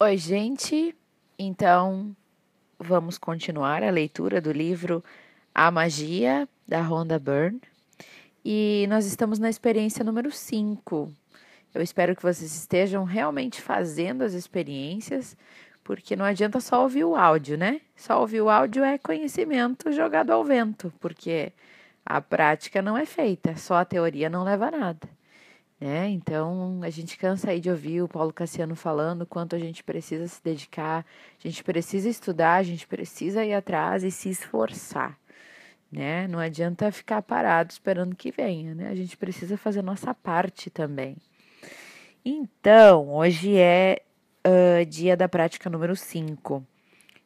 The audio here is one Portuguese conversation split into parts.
Oi, gente. Então, vamos continuar a leitura do livro A Magia da Rhonda Byrne. E nós estamos na experiência número 5. Eu espero que vocês estejam realmente fazendo as experiências, porque não adianta só ouvir o áudio, né? Só ouvir o áudio é conhecimento jogado ao vento, porque a prática não é feita, só a teoria não leva a nada. Né? Então, a gente cansa aí de ouvir o Paulo Cassiano falando quanto a gente precisa se dedicar, a gente precisa estudar, a gente precisa ir atrás e se esforçar. Né? Não adianta ficar parado esperando que venha, né? A gente precisa fazer nossa parte também. Então, hoje é uh, dia da prática número 5.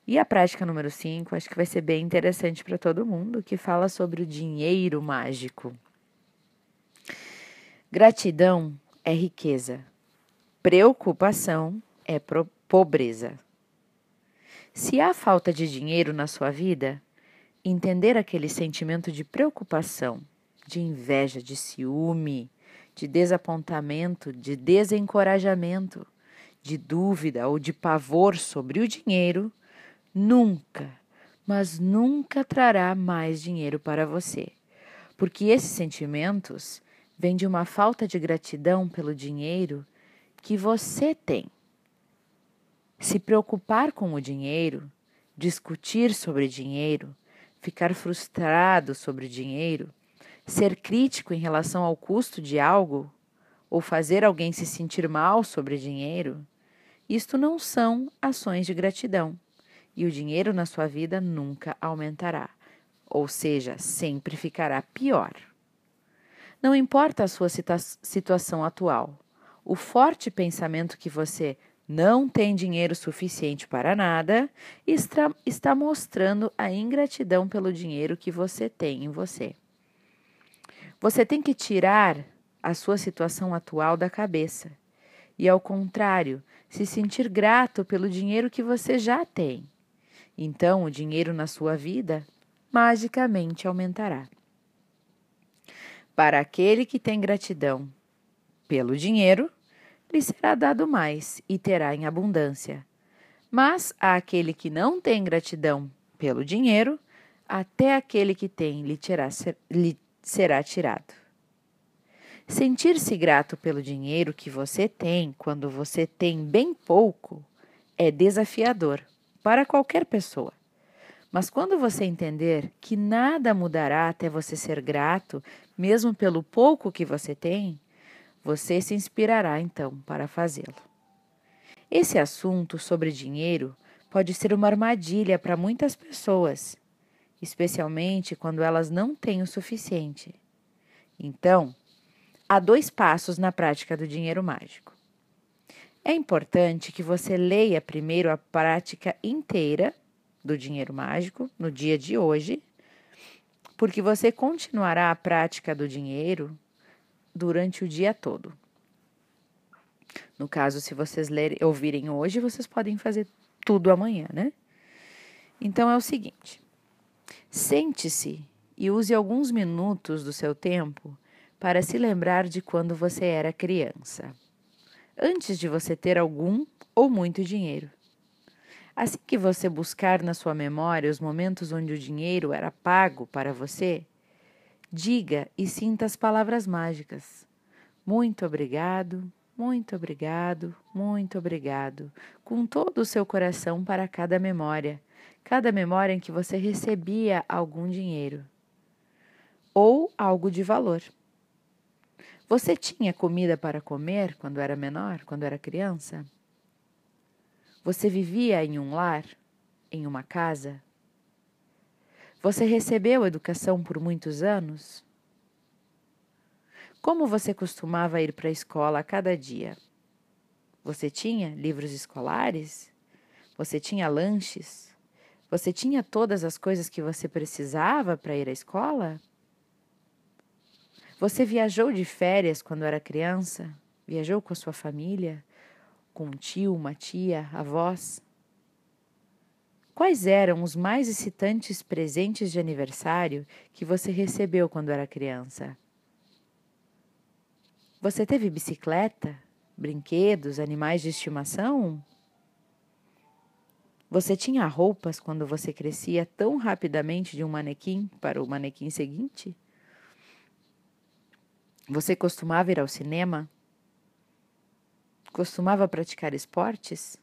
E a prática número 5 acho que vai ser bem interessante para todo mundo, que fala sobre o dinheiro mágico. Gratidão é riqueza. Preocupação é pobreza. Se há falta de dinheiro na sua vida, entender aquele sentimento de preocupação, de inveja, de ciúme, de desapontamento, de desencorajamento, de dúvida ou de pavor sobre o dinheiro, nunca, mas nunca trará mais dinheiro para você. Porque esses sentimentos vem de uma falta de gratidão pelo dinheiro que você tem. Se preocupar com o dinheiro, discutir sobre dinheiro, ficar frustrado sobre dinheiro, ser crítico em relação ao custo de algo ou fazer alguém se sentir mal sobre dinheiro, isto não são ações de gratidão e o dinheiro na sua vida nunca aumentará, ou seja, sempre ficará pior. Não importa a sua situação atual, o forte pensamento que você não tem dinheiro suficiente para nada está, está mostrando a ingratidão pelo dinheiro que você tem em você. Você tem que tirar a sua situação atual da cabeça e, ao contrário, se sentir grato pelo dinheiro que você já tem. Então, o dinheiro na sua vida magicamente aumentará. Para aquele que tem gratidão pelo dinheiro, lhe será dado mais e terá em abundância. Mas a aquele que não tem gratidão pelo dinheiro, até aquele que tem lhe, terá, lhe será tirado. Sentir-se grato pelo dinheiro que você tem quando você tem bem pouco é desafiador para qualquer pessoa. Mas quando você entender que nada mudará até você ser grato, mesmo pelo pouco que você tem, você se inspirará então para fazê-lo. Esse assunto sobre dinheiro pode ser uma armadilha para muitas pessoas, especialmente quando elas não têm o suficiente. Então, há dois passos na prática do dinheiro mágico. É importante que você leia primeiro a prática inteira do dinheiro mágico no dia de hoje, porque você continuará a prática do dinheiro durante o dia todo. No caso, se vocês lerem, ouvirem hoje, vocês podem fazer tudo amanhã, né? Então é o seguinte: sente-se e use alguns minutos do seu tempo para se lembrar de quando você era criança, antes de você ter algum ou muito dinheiro. Assim que você buscar na sua memória os momentos onde o dinheiro era pago para você, diga e sinta as palavras mágicas. Muito obrigado, muito obrigado, muito obrigado, com todo o seu coração para cada memória, cada memória em que você recebia algum dinheiro ou algo de valor. Você tinha comida para comer quando era menor, quando era criança? Você vivia em um lar? Em uma casa? Você recebeu educação por muitos anos? Como você costumava ir para a escola a cada dia? Você tinha livros escolares? Você tinha lanches? Você tinha todas as coisas que você precisava para ir à escola? Você viajou de férias quando era criança? Viajou com a sua família? Com um tio, uma tia, avós? Quais eram os mais excitantes presentes de aniversário que você recebeu quando era criança? Você teve bicicleta, brinquedos, animais de estimação? Você tinha roupas quando você crescia tão rapidamente de um manequim para o manequim seguinte? Você costumava ir ao cinema? Costumava praticar esportes?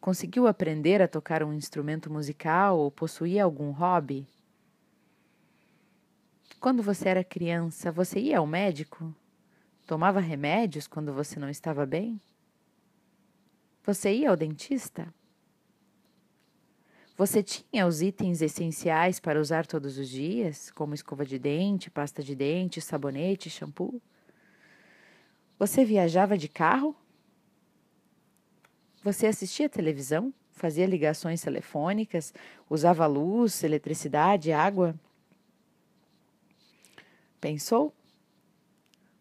Conseguiu aprender a tocar um instrumento musical ou possuía algum hobby? Quando você era criança, você ia ao médico? Tomava remédios quando você não estava bem? Você ia ao dentista? Você tinha os itens essenciais para usar todos os dias, como escova de dente, pasta de dente, sabonete, shampoo? Você viajava de carro? Você assistia televisão? Fazia ligações telefônicas? Usava luz, eletricidade, água? Pensou?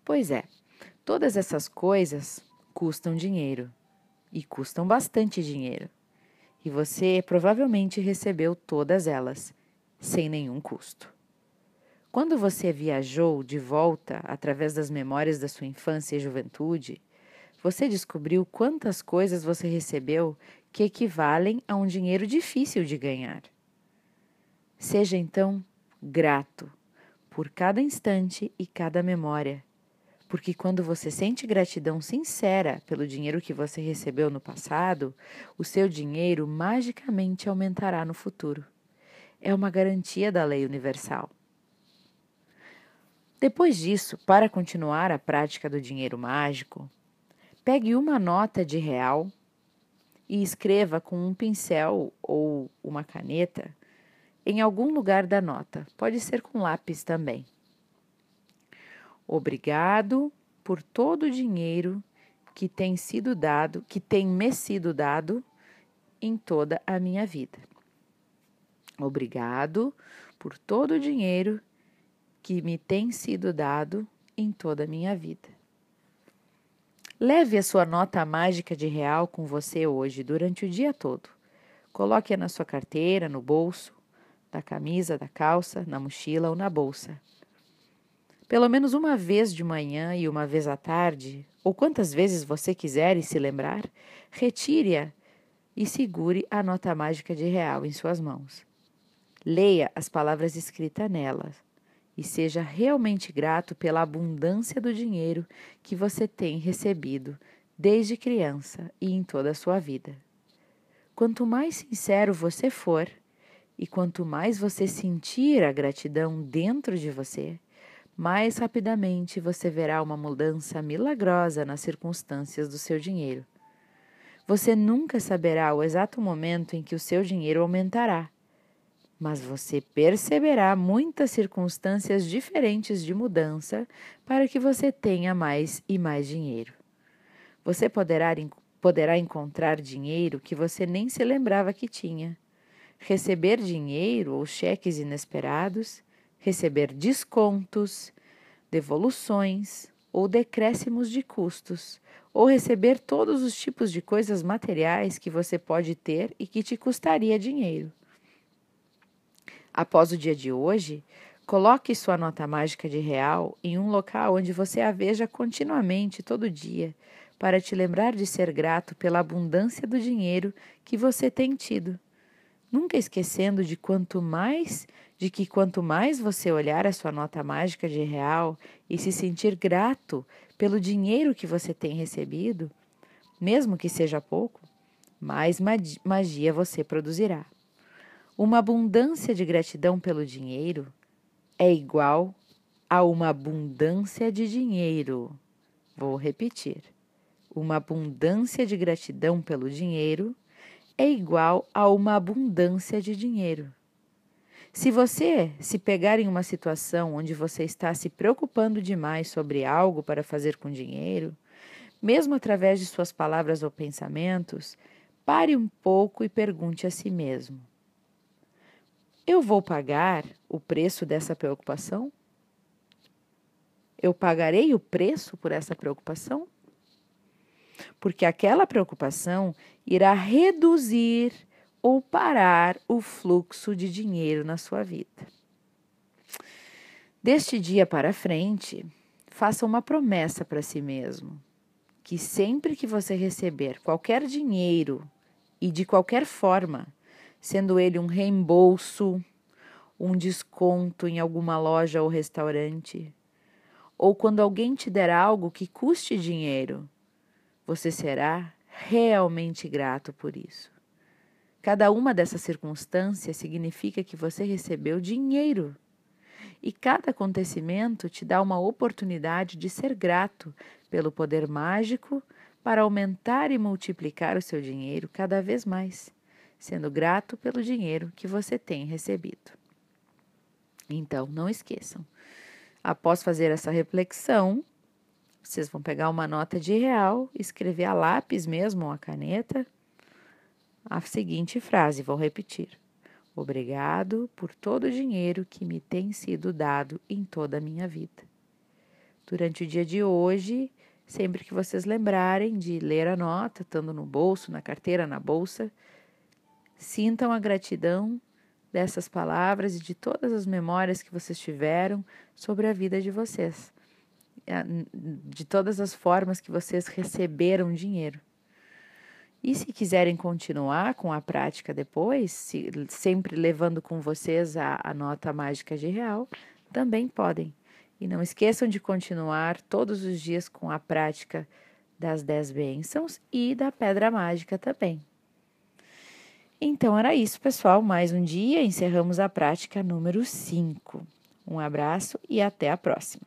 Pois é, todas essas coisas custam dinheiro e custam bastante dinheiro. E você provavelmente recebeu todas elas, sem nenhum custo. Quando você viajou de volta através das memórias da sua infância e juventude, você descobriu quantas coisas você recebeu que equivalem a um dinheiro difícil de ganhar. Seja então grato por cada instante e cada memória porque quando você sente gratidão sincera pelo dinheiro que você recebeu no passado, o seu dinheiro magicamente aumentará no futuro. É uma garantia da lei universal. Depois disso, para continuar a prática do dinheiro mágico, pegue uma nota de real e escreva com um pincel ou uma caneta em algum lugar da nota. Pode ser com lápis também. Obrigado por todo o dinheiro que tem sido dado, que tem me sido dado em toda a minha vida. Obrigado por todo o dinheiro que me tem sido dado em toda a minha vida. Leve a sua nota mágica de real com você hoje, durante o dia todo. Coloque-a na sua carteira, no bolso, da camisa, da calça, na mochila ou na bolsa. Pelo menos uma vez de manhã e uma vez à tarde, ou quantas vezes você quiser e se lembrar, retire-a e segure a nota mágica de real em suas mãos. Leia as palavras escritas nela e seja realmente grato pela abundância do dinheiro que você tem recebido desde criança e em toda a sua vida. Quanto mais sincero você for e quanto mais você sentir a gratidão dentro de você, mais rapidamente você verá uma mudança milagrosa nas circunstâncias do seu dinheiro. Você nunca saberá o exato momento em que o seu dinheiro aumentará, mas você perceberá muitas circunstâncias diferentes de mudança para que você tenha mais e mais dinheiro. Você poderá, poderá encontrar dinheiro que você nem se lembrava que tinha, receber dinheiro ou cheques inesperados receber descontos, devoluções ou decréscimos de custos, ou receber todos os tipos de coisas materiais que você pode ter e que te custaria dinheiro. Após o dia de hoje, coloque sua nota mágica de real em um local onde você a veja continuamente todo dia, para te lembrar de ser grato pela abundância do dinheiro que você tem tido nunca esquecendo de quanto mais de que quanto mais você olhar a sua nota mágica de real e se sentir grato pelo dinheiro que você tem recebido, mesmo que seja pouco, mais magia você produzirá. Uma abundância de gratidão pelo dinheiro é igual a uma abundância de dinheiro. Vou repetir. Uma abundância de gratidão pelo dinheiro é igual a uma abundância de dinheiro. Se você se pegar em uma situação onde você está se preocupando demais sobre algo para fazer com dinheiro, mesmo através de suas palavras ou pensamentos, pare um pouco e pergunte a si mesmo: Eu vou pagar o preço dessa preocupação? Eu pagarei o preço por essa preocupação? porque aquela preocupação irá reduzir ou parar o fluxo de dinheiro na sua vida. Deste dia para frente, faça uma promessa para si mesmo, que sempre que você receber qualquer dinheiro e de qualquer forma, sendo ele um reembolso, um desconto em alguma loja ou restaurante, ou quando alguém te der algo que custe dinheiro, você será realmente grato por isso. Cada uma dessas circunstâncias significa que você recebeu dinheiro. E cada acontecimento te dá uma oportunidade de ser grato pelo poder mágico para aumentar e multiplicar o seu dinheiro cada vez mais, sendo grato pelo dinheiro que você tem recebido. Então, não esqueçam. Após fazer essa reflexão, vocês vão pegar uma nota de real, escrever a lápis mesmo, a caneta, a seguinte frase, vou repetir. Obrigado por todo o dinheiro que me tem sido dado em toda a minha vida. Durante o dia de hoje, sempre que vocês lembrarem de ler a nota, estando no bolso, na carteira, na bolsa, sintam a gratidão dessas palavras e de todas as memórias que vocês tiveram sobre a vida de vocês, de todas as formas que vocês receberam dinheiro. E se quiserem continuar com a prática depois, se, sempre levando com vocês a, a nota mágica de real, também podem. E não esqueçam de continuar todos os dias com a prática das dez bênçãos e da pedra mágica também. Então era isso, pessoal. Mais um dia, encerramos a prática número 5. Um abraço e até a próxima.